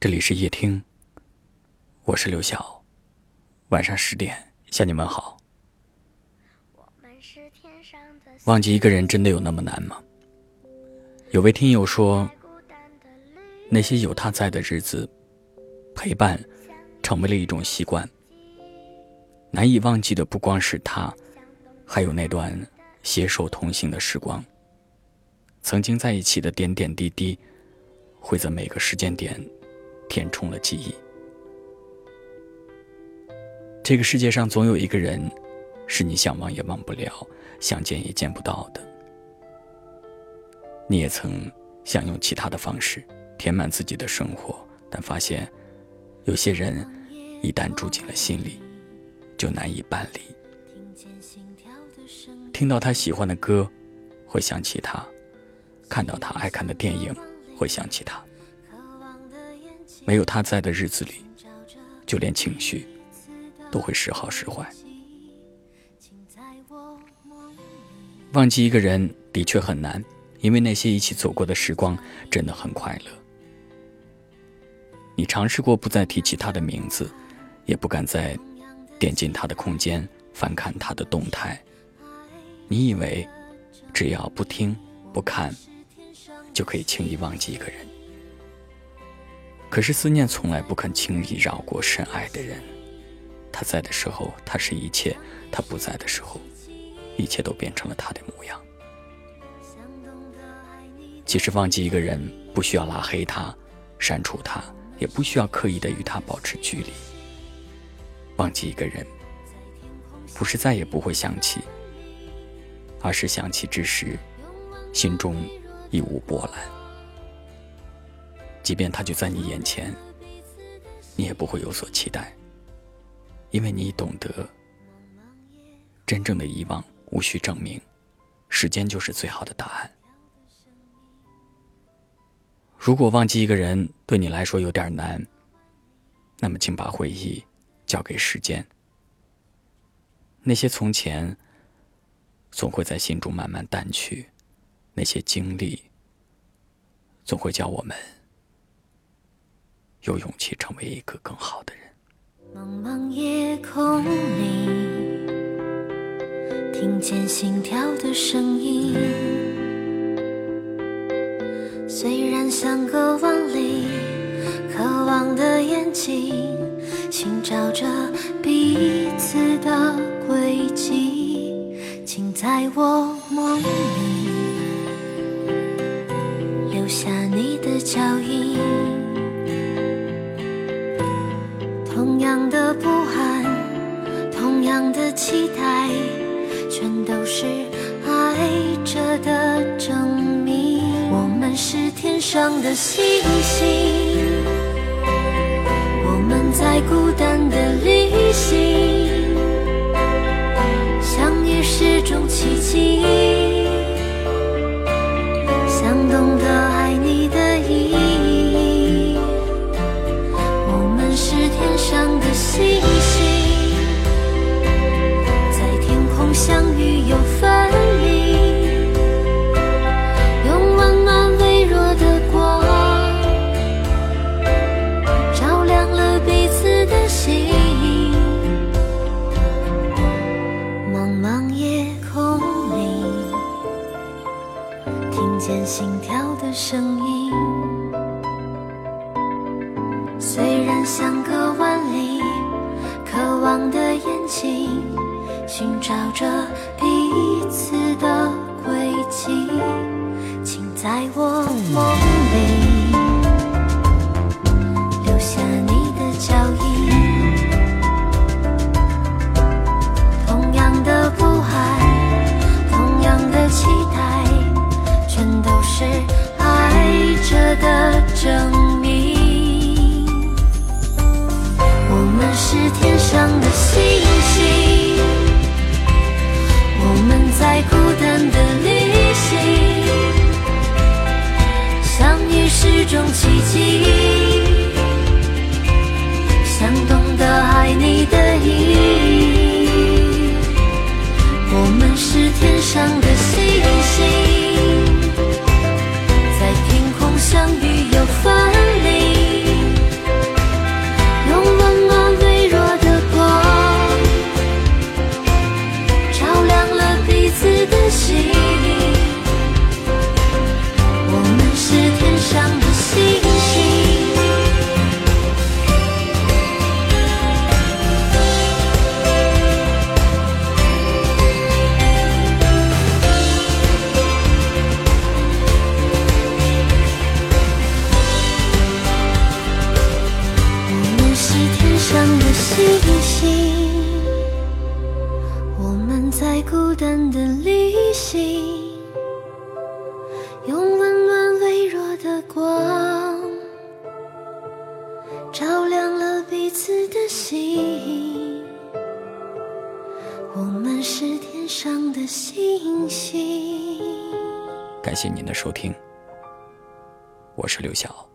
这里是夜听，我是刘晓。晚上十点向你们好。忘记一个人真的有那么难吗？有位听友说，那些有他在的日子，陪伴成为了一种习惯。难以忘记的不光是他，还有那段携手同行的时光。曾经在一起的点点滴滴，会在每个时间点。填充了记忆。这个世界上总有一个人，是你想忘也忘不了，想见也见不到的。你也曾想用其他的方式填满自己的生活，但发现有些人一旦住进了心里，就难以搬离。听到他喜欢的歌，会想起他；看到他爱看的电影，会想起他。没有他在的日子里，就连情绪都会时好时坏。忘记一个人的确很难，因为那些一起走过的时光真的很快乐。你尝试过不再提起他的名字，也不敢再点进他的空间翻看他的动态。你以为只要不听不看，就可以轻易忘记一个人。可是思念从来不肯轻易绕过深爱的人，他在的时候，他是一切；他不在的时候，一切都变成了他的模样。其实忘记一个人，不需要拉黑他、删除他，也不需要刻意的与他保持距离。忘记一个人，不是再也不会想起，而是想起之时，心中已无波澜。即便他就在你眼前，你也不会有所期待，因为你懂得，真正的遗忘无需证明，时间就是最好的答案。如果忘记一个人对你来说有点难，那么请把回忆交给时间，那些从前总会在心中慢慢淡去，那些经历总会教我们。有勇气成为一个更好的人。茫茫夜空里，听见心跳的声音。虽然相隔万里，渴望的眼睛寻找着彼此的轨迹，请在我梦里同样的不安，同样的期待，全都是爱着的证明。我们是天上的星星，虽然相隔万里。渴望的眼睛，寻找着彼此的轨迹，请在我梦种奇迹，上的星星，我们在孤单的旅行，用温暖微弱的光，照亮了彼此的心。我们是天上的星星。感谢您的收听，我是刘晓。